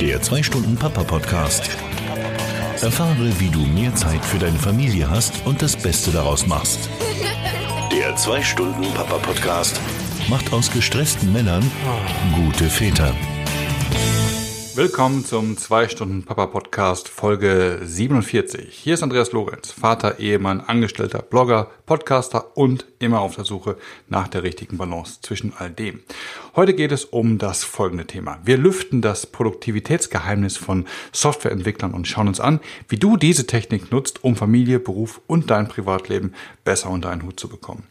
Der 2-Stunden-Papa-Podcast. Erfahre, wie du mehr Zeit für deine Familie hast und das Beste daraus machst. Der 2-Stunden-Papa-Podcast macht aus gestressten Männern gute Väter. Willkommen zum 2-Stunden-Papa-Podcast Folge 47. Hier ist Andreas Lorenz, Vater, Ehemann, Angestellter, Blogger, Podcaster und immer auf der Suche nach der richtigen Balance zwischen all dem. Heute geht es um das folgende Thema. Wir lüften das Produktivitätsgeheimnis von Softwareentwicklern und schauen uns an, wie du diese Technik nutzt, um Familie, Beruf und dein Privatleben besser unter einen Hut zu bekommen.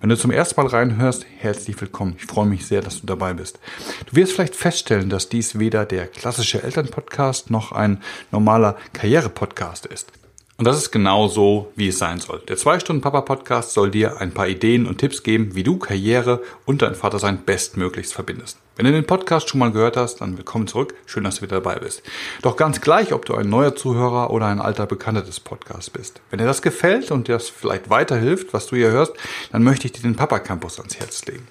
Wenn du zum ersten Mal reinhörst, herzlich willkommen. Ich freue mich sehr, dass du dabei bist. Du wirst vielleicht feststellen, dass dies weder der klassische Elternpodcast noch ein normaler Karriere-Podcast ist. Und das ist genau so, wie es sein soll. Der 2-Stunden-Papa-Podcast soll dir ein paar Ideen und Tipps geben, wie du Karriere und dein Vatersein bestmöglichst verbindest. Wenn du den Podcast schon mal gehört hast, dann willkommen zurück. Schön, dass du wieder dabei bist. Doch ganz gleich, ob du ein neuer Zuhörer oder ein alter Bekannter des Podcasts bist. Wenn dir das gefällt und dir das vielleicht weiterhilft, was du hier hörst, dann möchte ich dir den Papa Campus ans Herz legen.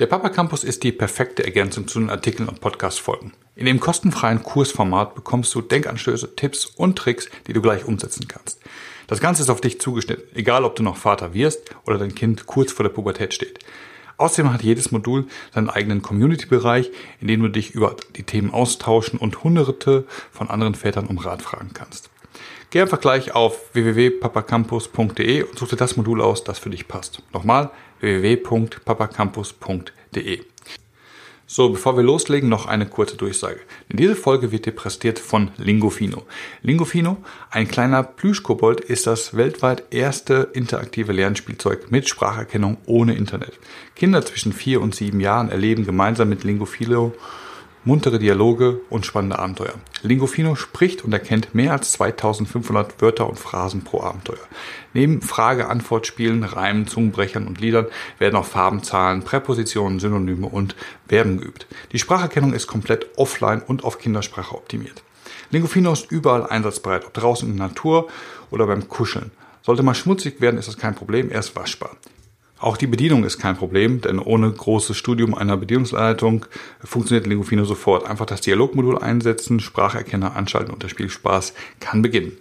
Der Papa Campus ist die perfekte Ergänzung zu den Artikeln und Podcast-Folgen. In dem kostenfreien Kursformat bekommst du Denkanstöße, Tipps und Tricks, die du gleich umsetzen kannst. Das Ganze ist auf dich zugeschnitten, egal ob du noch Vater wirst oder dein Kind kurz vor der Pubertät steht. Außerdem hat jedes Modul seinen eigenen Community-Bereich, in dem du dich über die Themen austauschen und hunderte von anderen Vätern um Rat fragen kannst. Geh einfach gleich auf www.papacampus.de und such dir das Modul aus, das für dich passt. Nochmal www.papacampus.de. So, bevor wir loslegen, noch eine kurze Durchsage. In dieser Folge wird dir präsentiert von Lingofino. Lingofino, ein kleiner Plüschkobold, ist das weltweit erste interaktive Lernspielzeug mit Spracherkennung ohne Internet. Kinder zwischen vier und sieben Jahren erleben gemeinsam mit Lingofino muntere Dialoge und spannende Abenteuer. Lingofino spricht und erkennt mehr als 2500 Wörter und Phrasen pro Abenteuer. Neben Frage-Antwort-Spielen, Reimen, Zungenbrechern und Liedern werden auch Farben, Zahlen, Präpositionen, Synonyme und Verben geübt. Die Spracherkennung ist komplett offline und auf Kindersprache optimiert. Lingofino ist überall einsatzbereit, ob draußen in der Natur oder beim Kuscheln. Sollte mal schmutzig werden, ist das kein Problem, er ist waschbar. Auch die Bedienung ist kein Problem, denn ohne großes Studium einer Bedienungsleitung funktioniert Lingofino sofort. Einfach das Dialogmodul einsetzen, Spracherkenner anschalten und der Spielspaß kann beginnen.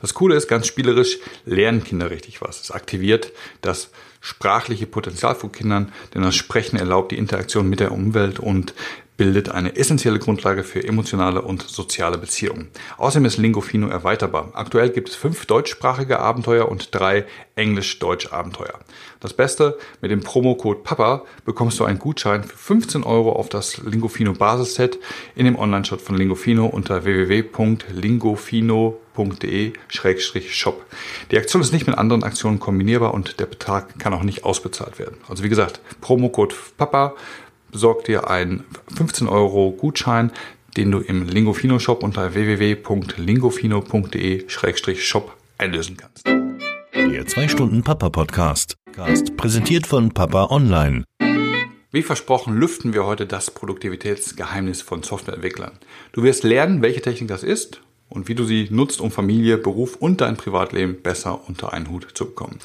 Das Coole ist, ganz spielerisch lernen Kinder richtig was. Es aktiviert das sprachliche Potenzial von Kindern, denn das Sprechen erlaubt die Interaktion mit der Umwelt und bildet eine essentielle Grundlage für emotionale und soziale Beziehungen. Außerdem ist Lingofino erweiterbar. Aktuell gibt es fünf deutschsprachige Abenteuer und drei englisch-deutsch Abenteuer. Das Beste, mit dem Promocode PAPA bekommst du einen Gutschein für 15 Euro auf das Lingofino Basisset in dem Online-Shop von Lingofino unter www.lingofino.de-shop. Die Aktion ist nicht mit anderen Aktionen kombinierbar und der Betrag kann auch nicht ausbezahlt werden. Also wie gesagt, Promocode PAPA besorg dir einen 15 Euro Gutschein, den du im Lingofino Shop unter www.lingofino.de-shop einlösen kannst. Der 2-Stunden-Papa-Podcast. Präsentiert von Papa Online. Wie versprochen lüften wir heute das Produktivitätsgeheimnis von Softwareentwicklern. Du wirst lernen, welche Technik das ist und wie du sie nutzt, um Familie, Beruf und dein Privatleben besser unter einen Hut zu bekommen.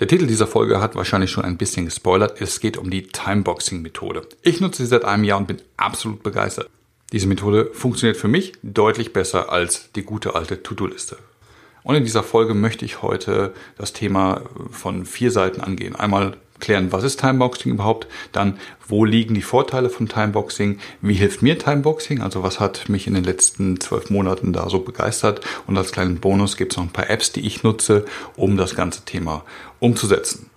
Der Titel dieser Folge hat wahrscheinlich schon ein bisschen gespoilert. Es geht um die Timeboxing-Methode. Ich nutze sie seit einem Jahr und bin absolut begeistert. Diese Methode funktioniert für mich deutlich besser als die gute alte To-Do-Liste. Und in dieser Folge möchte ich heute das Thema von vier Seiten angehen. Einmal klären, was ist Timeboxing überhaupt, dann wo liegen die Vorteile von Timeboxing, wie hilft mir Timeboxing, also was hat mich in den letzten zwölf Monaten da so begeistert und als kleinen Bonus gibt es noch ein paar Apps, die ich nutze, um das ganze Thema umzusetzen.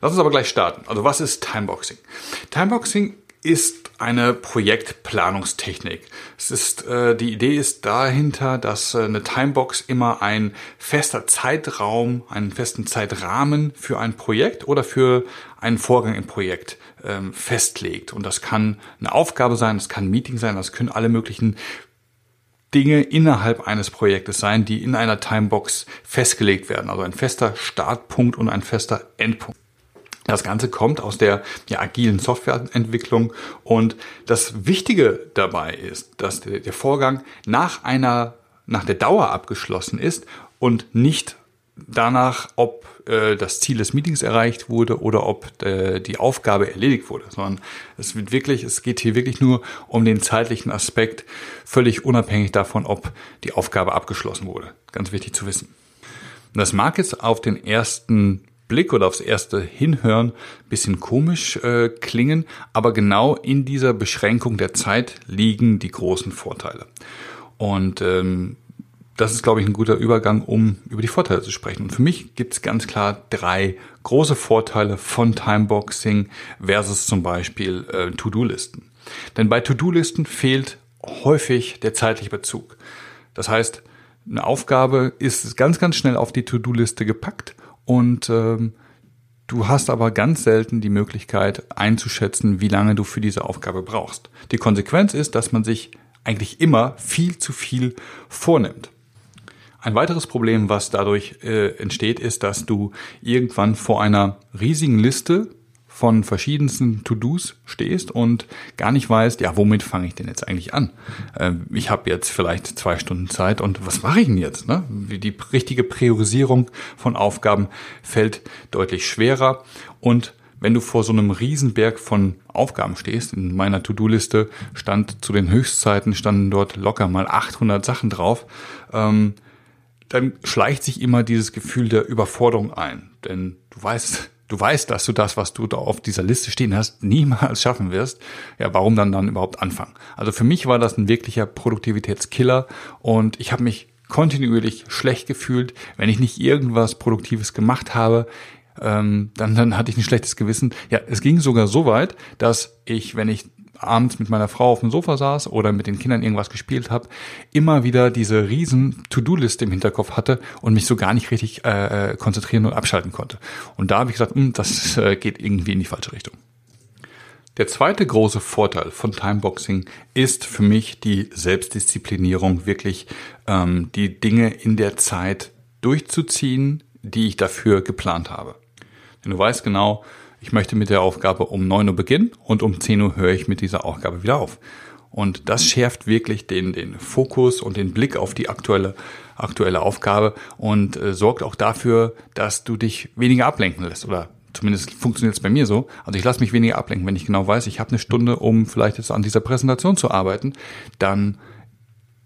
Lass uns aber gleich starten. Also was ist Timeboxing? Timeboxing ist eine Projektplanungstechnik. Es ist äh, die Idee ist dahinter, dass äh, eine Timebox immer ein fester Zeitraum, einen festen Zeitrahmen für ein Projekt oder für einen Vorgang im Projekt ähm, festlegt. Und das kann eine Aufgabe sein, das kann ein Meeting sein, das können alle möglichen Dinge innerhalb eines Projektes sein, die in einer Timebox festgelegt werden. Also ein fester Startpunkt und ein fester Endpunkt. Das Ganze kommt aus der ja, agilen Softwareentwicklung und das Wichtige dabei ist, dass der, Vorgang nach einer, nach der Dauer abgeschlossen ist und nicht danach, ob äh, das Ziel des Meetings erreicht wurde oder ob äh, die Aufgabe erledigt wurde, sondern es wird wirklich, es geht hier wirklich nur um den zeitlichen Aspekt, völlig unabhängig davon, ob die Aufgabe abgeschlossen wurde. Ganz wichtig zu wissen. Das mag jetzt auf den ersten Blick oder aufs erste Hinhören bisschen komisch äh, klingen, aber genau in dieser Beschränkung der Zeit liegen die großen Vorteile. Und ähm, das ist, glaube ich, ein guter Übergang, um über die Vorteile zu sprechen. Und für mich gibt es ganz klar drei große Vorteile von Timeboxing versus zum Beispiel äh, To-Do-Listen. Denn bei To-Do-Listen fehlt häufig der zeitliche Bezug. Das heißt, eine Aufgabe ist ganz, ganz schnell auf die To-Do-Liste gepackt und ähm, Du hast aber ganz selten die Möglichkeit einzuschätzen, wie lange du für diese Aufgabe brauchst. Die Konsequenz ist, dass man sich eigentlich immer viel zu viel vornimmt. Ein weiteres Problem, was dadurch äh, entsteht, ist, dass du irgendwann vor einer riesigen Liste von verschiedensten To-Dos stehst und gar nicht weißt, ja, womit fange ich denn jetzt eigentlich an? Äh, ich habe jetzt vielleicht zwei Stunden Zeit und was mache ich denn jetzt? Ne? Die richtige Priorisierung von Aufgaben fällt deutlich schwerer und wenn du vor so einem Riesenberg von Aufgaben stehst, in meiner To-Do-Liste stand zu den Höchstzeiten, standen dort locker mal 800 Sachen drauf, ähm, dann schleicht sich immer dieses Gefühl der Überforderung ein. Denn du weißt, du weißt, dass du das, was du da auf dieser Liste stehen hast, niemals schaffen wirst. Ja, warum dann dann überhaupt anfangen? Also für mich war das ein wirklicher Produktivitätskiller und ich habe mich kontinuierlich schlecht gefühlt, wenn ich nicht irgendwas Produktives gemacht habe. Ähm, dann, dann hatte ich ein schlechtes Gewissen. Ja, es ging sogar so weit, dass ich, wenn ich abends mit meiner Frau auf dem Sofa saß oder mit den Kindern irgendwas gespielt habe, immer wieder diese riesen To-Do-Liste im Hinterkopf hatte und mich so gar nicht richtig äh, äh konzentrieren und abschalten konnte. Und da habe ich gesagt, hm, das äh, geht irgendwie in die falsche Richtung. Der zweite große Vorteil von Timeboxing ist für mich die Selbstdisziplinierung, wirklich ähm, die Dinge in der Zeit durchzuziehen, die ich dafür geplant habe. Denn du weißt genau, ich möchte mit der Aufgabe um 9 Uhr beginnen und um 10 Uhr höre ich mit dieser Aufgabe wieder auf. Und das schärft wirklich den, den Fokus und den Blick auf die aktuelle, aktuelle Aufgabe und äh, sorgt auch dafür, dass du dich weniger ablenken lässt oder zumindest funktioniert es bei mir so. Also ich lasse mich weniger ablenken, wenn ich genau weiß, ich habe eine Stunde, um vielleicht jetzt an dieser Präsentation zu arbeiten, dann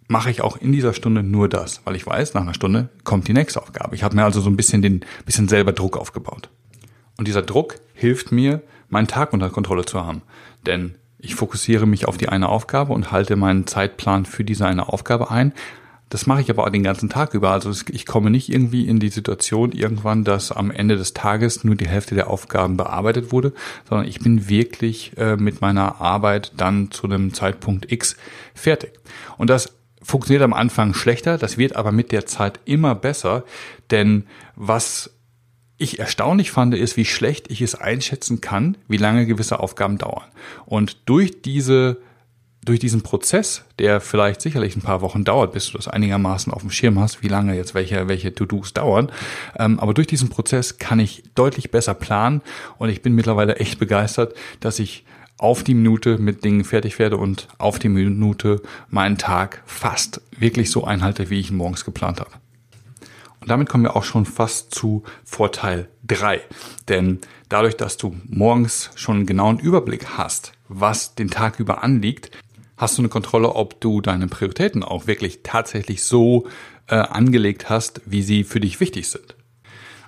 mache ich auch in dieser Stunde nur das, weil ich weiß, nach einer Stunde kommt die nächste Aufgabe. Ich habe mir also so ein bisschen den bisschen selber Druck aufgebaut. Und dieser Druck hilft mir, meinen Tag unter Kontrolle zu haben. Denn ich fokussiere mich auf die eine Aufgabe und halte meinen Zeitplan für diese eine Aufgabe ein. Das mache ich aber auch den ganzen Tag über. Also ich komme nicht irgendwie in die Situation irgendwann, dass am Ende des Tages nur die Hälfte der Aufgaben bearbeitet wurde, sondern ich bin wirklich äh, mit meiner Arbeit dann zu einem Zeitpunkt X fertig. Und das funktioniert am Anfang schlechter, das wird aber mit der Zeit immer besser, denn was ich erstaunlich fand, ist, wie schlecht ich es einschätzen kann, wie lange gewisse Aufgaben dauern. Und durch diese durch diesen Prozess, der vielleicht sicherlich ein paar Wochen dauert, bis du das einigermaßen auf dem Schirm hast, wie lange jetzt welche, welche To-Dos dauern. Ähm, aber durch diesen Prozess kann ich deutlich besser planen und ich bin mittlerweile echt begeistert, dass ich auf die Minute mit Dingen fertig werde und auf die Minute meinen Tag fast wirklich so einhalte, wie ich ihn morgens geplant habe. Und damit kommen wir auch schon fast zu Vorteil 3. Denn dadurch, dass du morgens schon einen genauen Überblick hast, was den Tag über anliegt, hast du eine Kontrolle, ob du deine Prioritäten auch wirklich tatsächlich so äh, angelegt hast, wie sie für dich wichtig sind.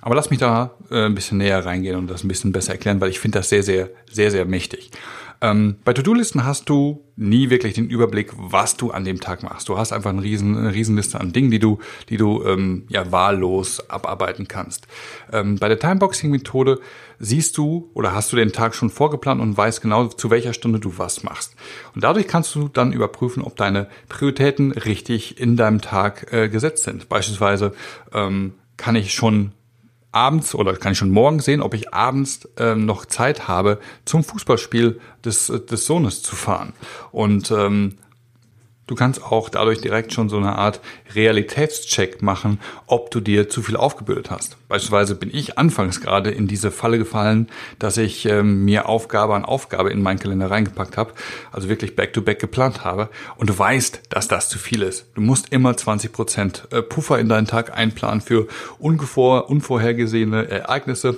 Aber lass mich da äh, ein bisschen näher reingehen und das ein bisschen besser erklären, weil ich finde das sehr, sehr, sehr, sehr mächtig. Ähm, bei To-Do-Listen hast du nie wirklich den Überblick, was du an dem Tag machst. Du hast einfach eine, riesen, eine Riesenliste an Dingen, die du, die du ähm, ja wahllos abarbeiten kannst. Ähm, bei der Timeboxing-Methode siehst du oder hast du den Tag schon vorgeplant und weißt genau, zu welcher Stunde du was machst. Und dadurch kannst du dann überprüfen, ob deine Prioritäten richtig in deinem Tag äh, gesetzt sind. Beispielsweise ähm, kann ich schon abends oder kann ich schon morgen sehen, ob ich abends ähm, noch Zeit habe, zum Fußballspiel des, des Sohnes zu fahren. Und ähm, Du kannst auch dadurch direkt schon so eine Art Realitätscheck machen, ob du dir zu viel aufgebürdet hast. Beispielsweise bin ich anfangs gerade in diese Falle gefallen, dass ich ähm, mir Aufgabe an Aufgabe in meinen Kalender reingepackt habe, also wirklich back-to-back -back geplant habe. Und du weißt, dass das zu viel ist. Du musst immer 20 Prozent äh, Puffer in deinen Tag einplanen für ungevor, unvorhergesehene Ereignisse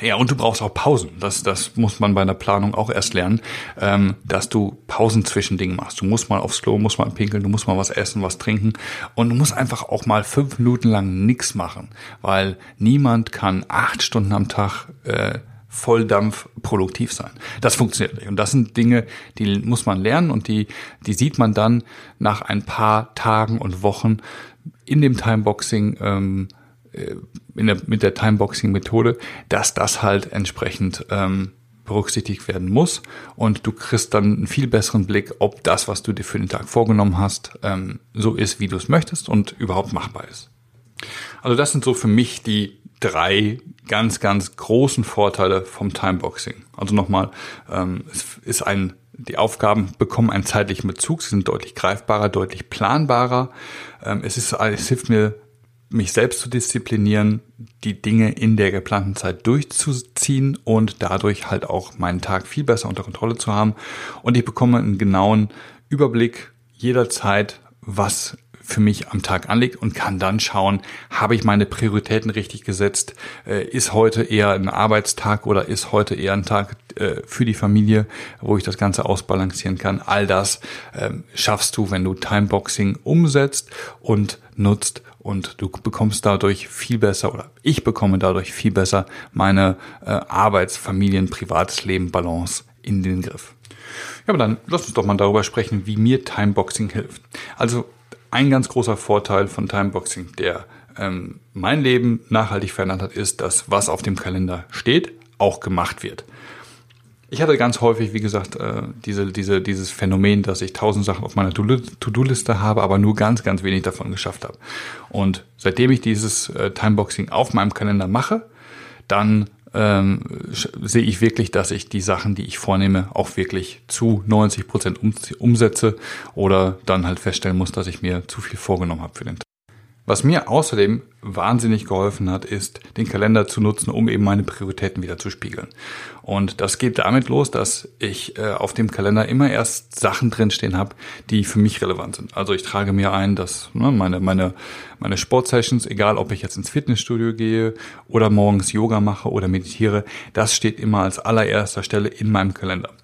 ja, und du brauchst auch Pausen. Das, das muss man bei einer Planung auch erst lernen, ähm, dass du Pausen zwischen Dingen machst. Du musst mal aufs Klo, musst mal pinkeln, du musst mal was essen, was trinken und du musst einfach auch mal fünf Minuten lang nichts machen, weil niemand kann acht Stunden am Tag äh, Volldampf produktiv sein. Das funktioniert nicht. Und das sind Dinge, die muss man lernen und die, die sieht man dann nach ein paar Tagen und Wochen in dem Timeboxing ähm, äh, der, mit der Timeboxing-Methode, dass das halt entsprechend ähm, berücksichtigt werden muss und du kriegst dann einen viel besseren Blick, ob das, was du dir für den Tag vorgenommen hast, ähm, so ist, wie du es möchtest und überhaupt machbar ist. Also das sind so für mich die drei ganz, ganz großen Vorteile vom Timeboxing. Also nochmal, ähm, es ist ein, die Aufgaben bekommen einen zeitlichen Bezug, sie sind deutlich greifbarer, deutlich planbarer. Ähm, es ist, es hilft mir mich selbst zu disziplinieren, die Dinge in der geplanten Zeit durchzuziehen und dadurch halt auch meinen Tag viel besser unter Kontrolle zu haben. Und ich bekomme einen genauen Überblick jederzeit, was für mich am Tag anliegt und kann dann schauen, habe ich meine Prioritäten richtig gesetzt? Äh, ist heute eher ein Arbeitstag oder ist heute eher ein Tag äh, für die Familie, wo ich das Ganze ausbalancieren kann? All das ähm, schaffst du, wenn du Timeboxing umsetzt und nutzt und du bekommst dadurch viel besser oder ich bekomme dadurch viel besser meine äh, Arbeits-, Familien-, Privates Leben, Balance in den Griff. Ja, aber dann lass uns doch mal darüber sprechen, wie mir Timeboxing hilft. Also ein ganz großer Vorteil von Timeboxing, der ähm, mein Leben nachhaltig verändert hat, ist, dass was auf dem Kalender steht, auch gemacht wird. Ich hatte ganz häufig, wie gesagt, äh, diese, diese, dieses Phänomen, dass ich tausend Sachen auf meiner To-Do-Liste habe, aber nur ganz, ganz wenig davon geschafft habe. Und seitdem ich dieses äh, Timeboxing auf meinem Kalender mache, dann ähm, sehe ich wirklich, dass ich die Sachen, die ich vornehme, auch wirklich zu 90 Prozent um, umsetze oder dann halt feststellen muss, dass ich mir zu viel vorgenommen habe für den Tag. Was mir außerdem wahnsinnig geholfen hat, ist, den Kalender zu nutzen, um eben meine Prioritäten wieder zu spiegeln. Und das geht damit los, dass ich äh, auf dem Kalender immer erst Sachen drinstehen habe, die für mich relevant sind. Also ich trage mir ein, dass ne, meine, meine, meine Sportsessions, egal ob ich jetzt ins Fitnessstudio gehe oder morgens Yoga mache oder meditiere, das steht immer als allererster Stelle in meinem Kalender.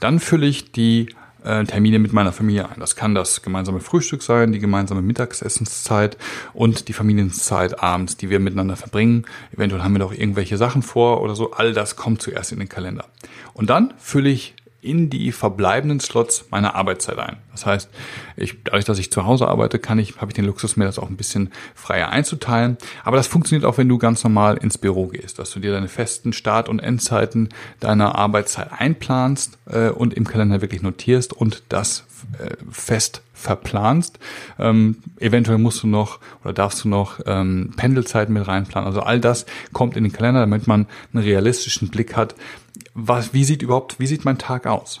Dann fülle ich die äh, Termine mit meiner Familie ein. Das kann das gemeinsame Frühstück sein, die gemeinsame Mittagsessenszeit und die Familienzeit abends, die wir miteinander verbringen. Eventuell haben wir noch irgendwelche Sachen vor oder so. All das kommt zuerst in den Kalender. Und dann fülle ich in die verbleibenden Slots meiner Arbeitszeit ein. Das heißt, ich, dadurch, dass ich zu Hause arbeite, kann ich, habe ich den Luxus, mir das auch ein bisschen freier einzuteilen. Aber das funktioniert auch, wenn du ganz normal ins Büro gehst, dass du dir deine festen Start- und Endzeiten deiner Arbeitszeit einplanst äh, und im Kalender wirklich notierst und das äh, fest verplanst. Ähm, eventuell musst du noch oder darfst du noch ähm, Pendelzeiten mit reinplanen. Also all das kommt in den Kalender, damit man einen realistischen Blick hat, was, wie sieht überhaupt, wie sieht mein Tag aus?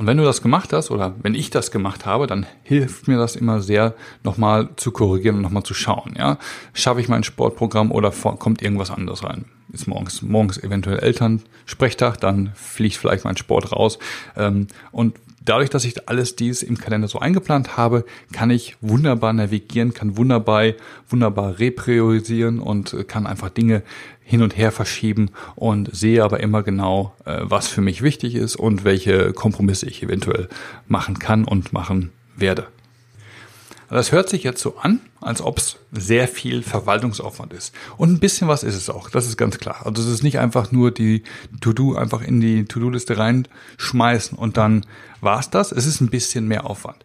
Und wenn du das gemacht hast oder wenn ich das gemacht habe, dann hilft mir das immer sehr, nochmal zu korrigieren und nochmal zu schauen. Ja, schaffe ich mein Sportprogramm oder kommt irgendwas anderes rein? Ist morgens morgens eventuell Elternsprechtag, dann fliegt vielleicht mein Sport raus. Ähm, und dadurch, dass ich alles dies im Kalender so eingeplant habe, kann ich wunderbar navigieren, kann wunderbar, wunderbar repriorisieren und kann einfach Dinge hin und her verschieben und sehe aber immer genau, äh, was für mich wichtig ist und welche Kompromisse ich eventuell machen kann und machen werde. Das hört sich jetzt so an, als ob es sehr viel Verwaltungsaufwand ist. Und ein bisschen was ist es auch, das ist ganz klar. Also es ist nicht einfach nur die To-Do einfach in die To-Do-Liste reinschmeißen und dann war's das. Es ist ein bisschen mehr Aufwand.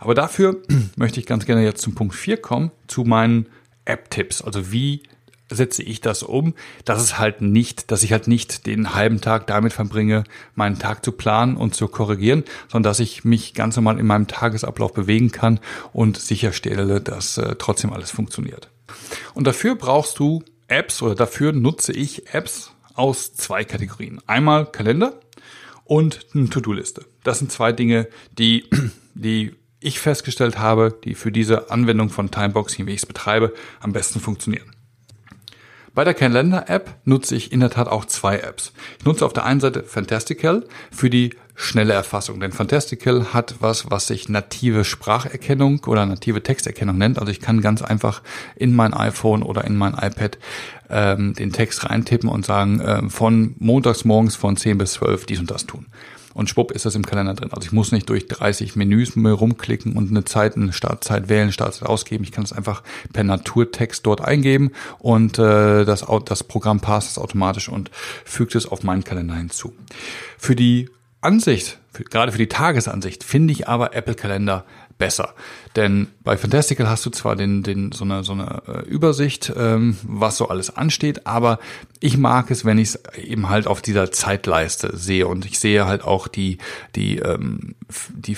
Aber dafür möchte ich ganz gerne jetzt zum Punkt 4 kommen, zu meinen App-Tipps. Also wie setze ich das um, dass es halt nicht, dass ich halt nicht den halben Tag damit verbringe, meinen Tag zu planen und zu korrigieren, sondern dass ich mich ganz normal in meinem Tagesablauf bewegen kann und sicherstelle, dass äh, trotzdem alles funktioniert. Und dafür brauchst du Apps oder dafür nutze ich Apps aus zwei Kategorien. Einmal Kalender und eine To-Do-Liste. Das sind zwei Dinge, die, die ich festgestellt habe, die für diese Anwendung von Timeboxing, wie ich es betreibe, am besten funktionieren. Bei der Calendar-App nutze ich in der Tat auch zwei Apps. Ich nutze auf der einen Seite Fantastical für die schnelle Erfassung, denn Fantastical hat was, was sich native Spracherkennung oder native Texterkennung nennt. Also ich kann ganz einfach in mein iPhone oder in mein iPad ähm, den Text reintippen und sagen, äh, von montags morgens von 10 bis 12 dies und das tun und schwupp ist das im Kalender drin. Also ich muss nicht durch 30 Menüs rumklicken und eine Zeit, eine Startzeit wählen, Startzeit ausgeben. Ich kann es einfach per Naturtext dort eingeben und äh, das, das Programm passt es automatisch und fügt es auf meinen Kalender hinzu. Für die Ansicht, für, gerade für die Tagesansicht, finde ich aber Apple Kalender besser. Denn bei Fantastical hast du zwar den, den, so eine, so eine äh, Übersicht, ähm, was so alles ansteht, aber ich mag es, wenn ich es eben halt auf dieser Zeitleiste sehe und ich sehe halt auch die, die, ähm, die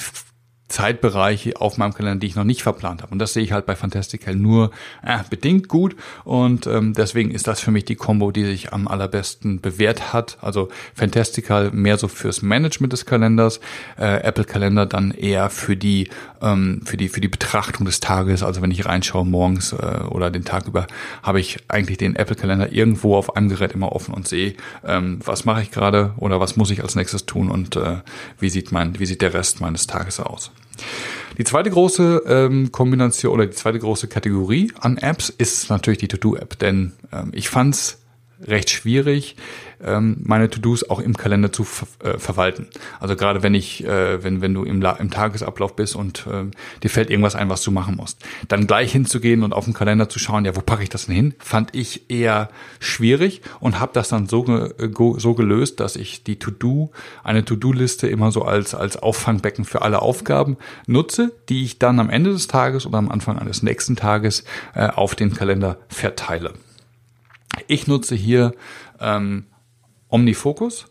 Zeitbereiche auf meinem Kalender, die ich noch nicht verplant habe. Und das sehe ich halt bei Fantastical nur äh, bedingt gut. Und ähm, deswegen ist das für mich die Combo, die sich am allerbesten bewährt hat. Also Fantastical mehr so fürs Management des Kalenders, äh, Apple Kalender dann eher für die ähm, für die für die Betrachtung des Tages. Also wenn ich reinschaue morgens äh, oder den Tag über, habe ich eigentlich den Apple Kalender irgendwo auf einem Gerät immer offen und sehe, ähm, was mache ich gerade oder was muss ich als nächstes tun und äh, wie sieht mein wie sieht der Rest meines Tages aus. Die zweite große ähm, Kombination oder die zweite große Kategorie an Apps ist natürlich die To-Do-App, denn ähm, ich fand's recht schwierig, ähm, meine To-Dos auch im Kalender zu ver äh, verwalten. Also gerade wenn ich, äh, wenn, wenn du im, im Tagesablauf bist und äh, dir fällt irgendwas ein, was du machen musst, dann gleich hinzugehen und auf den Kalender zu schauen, ja, wo packe ich das denn hin, fand ich eher schwierig und habe das dann so, ge so gelöst, dass ich die To-Do, eine To-Do-Liste immer so als, als Auffangbecken für alle Aufgaben nutze, die ich dann am Ende des Tages oder am Anfang eines nächsten Tages äh, auf den Kalender verteile. Ich nutze hier ähm, OmniFocus.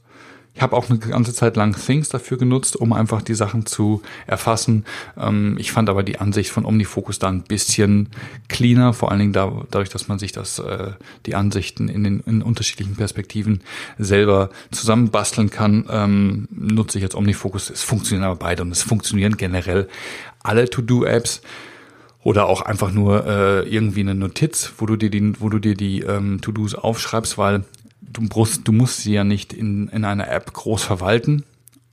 Ich habe auch eine ganze Zeit lang Things dafür genutzt, um einfach die Sachen zu erfassen. Ähm, ich fand aber die Ansicht von OmniFocus da ein bisschen cleaner, vor allen Dingen da, dadurch, dass man sich das, äh, die Ansichten in den in unterschiedlichen Perspektiven selber zusammenbasteln kann, ähm, nutze ich jetzt OmniFocus. Es funktionieren aber beide und es funktionieren generell alle To-Do-Apps oder auch einfach nur äh, irgendwie eine Notiz, wo du dir die, wo du dir die ähm, To-Dos aufschreibst, weil du musst, du musst sie ja nicht in, in einer App groß verwalten,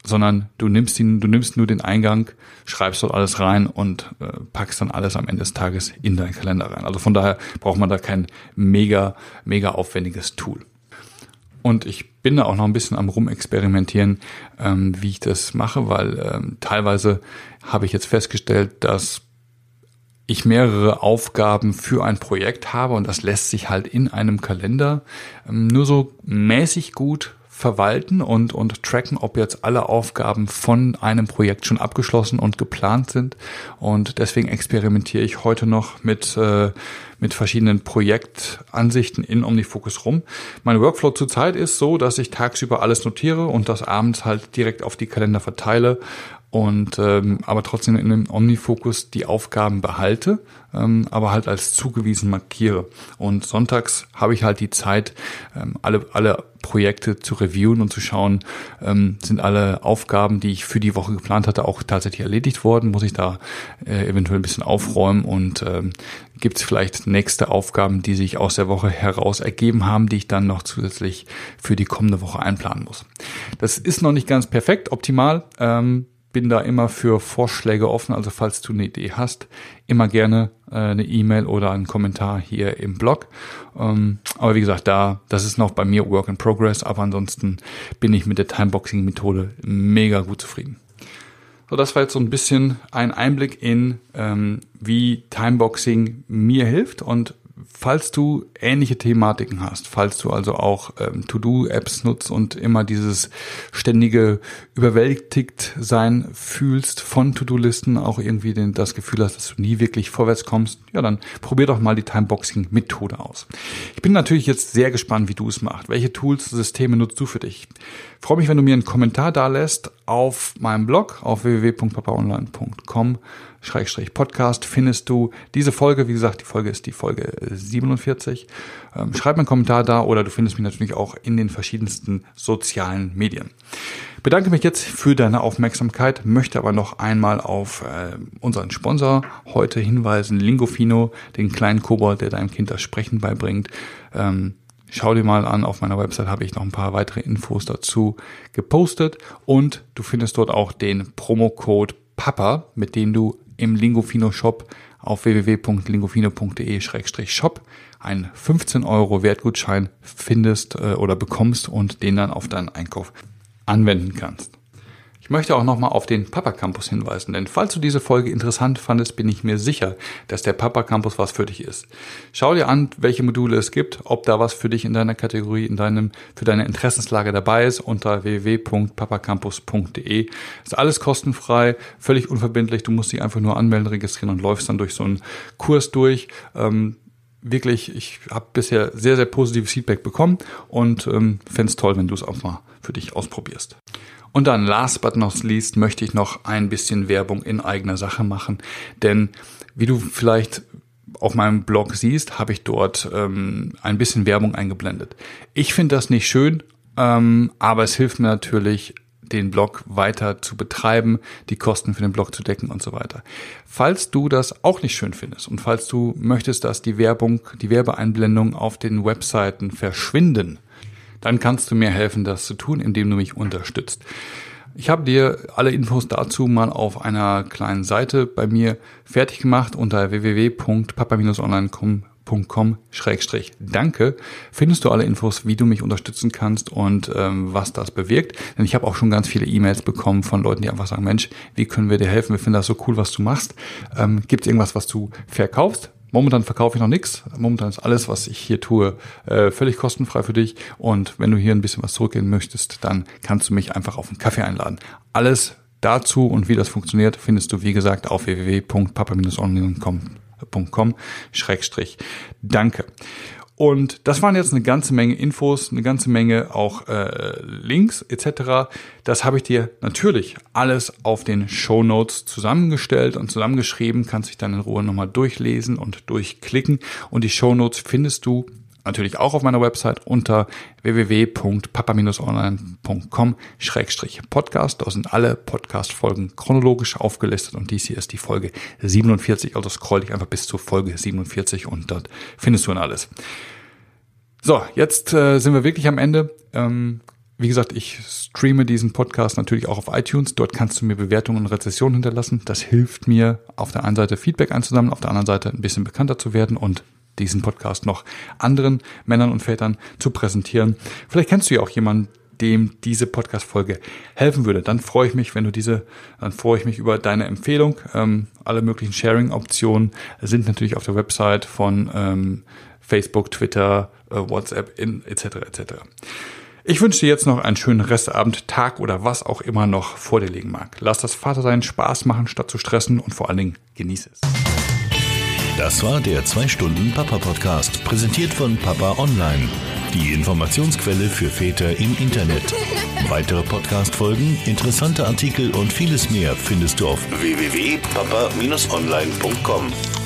sondern du nimmst ihn, du nimmst nur den Eingang, schreibst dort alles rein und äh, packst dann alles am Ende des Tages in deinen Kalender rein. Also von daher braucht man da kein mega, mega aufwendiges Tool. Und ich bin da auch noch ein bisschen am rumexperimentieren, ähm, wie ich das mache, weil ähm, teilweise habe ich jetzt festgestellt, dass ich mehrere Aufgaben für ein Projekt habe und das lässt sich halt in einem Kalender ähm, nur so mäßig gut verwalten und, und tracken, ob jetzt alle Aufgaben von einem Projekt schon abgeschlossen und geplant sind. Und deswegen experimentiere ich heute noch mit, äh, mit verschiedenen Projektansichten in OmniFocus rum. Mein Workflow zurzeit ist so, dass ich tagsüber alles notiere und das abends halt direkt auf die Kalender verteile und ähm, aber trotzdem in dem Omnifokus die Aufgaben behalte, ähm, aber halt als zugewiesen markiere. Und sonntags habe ich halt die Zeit, ähm, alle, alle Projekte zu reviewen und zu schauen, ähm, sind alle Aufgaben, die ich für die Woche geplant hatte, auch tatsächlich erledigt worden? Muss ich da äh, eventuell ein bisschen aufräumen und ähm, gibt es vielleicht nächste Aufgaben, die sich aus der Woche heraus ergeben haben, die ich dann noch zusätzlich für die kommende Woche einplanen muss? Das ist noch nicht ganz perfekt, optimal. Ähm, bin da immer für Vorschläge offen. Also falls du eine Idee hast, immer gerne äh, eine E-Mail oder einen Kommentar hier im Blog. Ähm, aber wie gesagt, da, das ist noch bei mir Work in Progress. Aber ansonsten bin ich mit der Timeboxing-Methode mega gut zufrieden. So, das war jetzt so ein bisschen ein Einblick in, ähm, wie Timeboxing mir hilft und falls du ähnliche Thematiken hast, falls du also auch ähm, To-Do-Apps nutzt und immer dieses ständige überwältigt sein fühlst von To-Do-Listen, auch irgendwie den, das Gefühl hast, dass du nie wirklich vorwärts kommst, ja, dann probier doch mal die Timeboxing-Methode aus. Ich bin natürlich jetzt sehr gespannt, wie du es machst. Welche Tools, Systeme nutzt du für dich? Ich freue mich, wenn du mir einen Kommentar da lässt auf meinem Blog auf www.papaonline.com Schrägstrich Podcast findest du diese Folge. Wie gesagt, die Folge ist die Folge 47. Ähm, schreib mir einen Kommentar da oder du findest mich natürlich auch in den verschiedensten sozialen Medien. Bedanke mich jetzt für deine Aufmerksamkeit, möchte aber noch einmal auf äh, unseren Sponsor heute hinweisen, Lingofino, den kleinen Kobold, der deinem Kind das Sprechen beibringt. Ähm, Schau dir mal an, auf meiner Website habe ich noch ein paar weitere Infos dazu gepostet und du findest dort auch den Promocode PAPA, mit dem du im Lingofino Shop auf www.lingofino.de-shop einen 15 Euro Wertgutschein findest äh, oder bekommst und den dann auf deinen Einkauf anwenden kannst. Ich möchte auch nochmal auf den Papa Campus hinweisen, denn falls du diese Folge interessant fandest, bin ich mir sicher, dass der Papa Campus was für dich ist. Schau dir an, welche Module es gibt, ob da was für dich in deiner Kategorie, in deinem, für deine Interessenslage dabei ist unter www.papacampus.de. Ist alles kostenfrei, völlig unverbindlich. Du musst dich einfach nur anmelden, registrieren und läufst dann durch so einen Kurs durch. Ähm, wirklich, ich habe bisher sehr, sehr positives Feedback bekommen und ähm, fände es toll, wenn du es auch mal für dich ausprobierst. Und dann last but not least möchte ich noch ein bisschen Werbung in eigener Sache machen, denn wie du vielleicht auf meinem Blog siehst, habe ich dort ähm, ein bisschen Werbung eingeblendet. Ich finde das nicht schön, ähm, aber es hilft mir natürlich, den Blog weiter zu betreiben, die Kosten für den Blog zu decken und so weiter. Falls du das auch nicht schön findest und falls du möchtest, dass die Werbung, die Werbeeinblendungen auf den Webseiten verschwinden, dann kannst du mir helfen, das zu tun, indem du mich unterstützt. Ich habe dir alle Infos dazu mal auf einer kleinen Seite bei mir fertig gemacht unter www.papa-online.com danke findest du alle Infos, wie du mich unterstützen kannst und ähm, was das bewirkt. Denn ich habe auch schon ganz viele E-Mails bekommen von Leuten, die einfach sagen, Mensch, wie können wir dir helfen? Wir finden das so cool, was du machst. Ähm, Gibt es irgendwas, was du verkaufst? Momentan verkaufe ich noch nichts. Momentan ist alles, was ich hier tue, äh, völlig kostenfrei für dich. Und wenn du hier ein bisschen was zurückgehen möchtest, dann kannst du mich einfach auf einen Kaffee einladen. Alles dazu und wie das funktioniert, findest du, wie gesagt, auf www.papa-online.com Schrägstrich Danke. Und das waren jetzt eine ganze Menge Infos, eine ganze Menge auch äh, Links etc. Das habe ich dir natürlich alles auf den Show Notes zusammengestellt und zusammengeschrieben. Kannst dich dann in Ruhe nochmal durchlesen und durchklicken. Und die Show Notes findest du natürlich auch auf meiner Website unter www.papa-online.com-podcast. Da sind alle Podcast-Folgen chronologisch aufgelistet und dies hier ist die Folge 47. Also scroll dich einfach bis zur Folge 47 und dort findest du dann alles. So, jetzt äh, sind wir wirklich am Ende. Ähm, wie gesagt, ich streame diesen Podcast natürlich auch auf iTunes. Dort kannst du mir Bewertungen und Rezessionen hinterlassen. Das hilft mir, auf der einen Seite Feedback einzusammeln, auf der anderen Seite ein bisschen bekannter zu werden und diesen Podcast noch anderen Männern und Vätern zu präsentieren. Vielleicht kennst du ja auch jemanden, dem diese Podcast-Folge helfen würde. Dann freue ich mich, wenn du diese, dann freue ich mich über deine Empfehlung. Ähm, alle möglichen Sharing-Optionen sind natürlich auf der Website von ähm, Facebook, Twitter, äh, WhatsApp in, etc. etc. Ich wünsche dir jetzt noch einen schönen Restabend, Tag oder was auch immer noch vor dir liegen mag. Lass das Vatersein Spaß machen, statt zu stressen und vor allen Dingen genieße es. Das war der 2-Stunden-Papa-Podcast, präsentiert von Papa Online. Die Informationsquelle für Väter im Internet. Weitere Podcast-Folgen, interessante Artikel und vieles mehr findest du auf www.papa-online.com.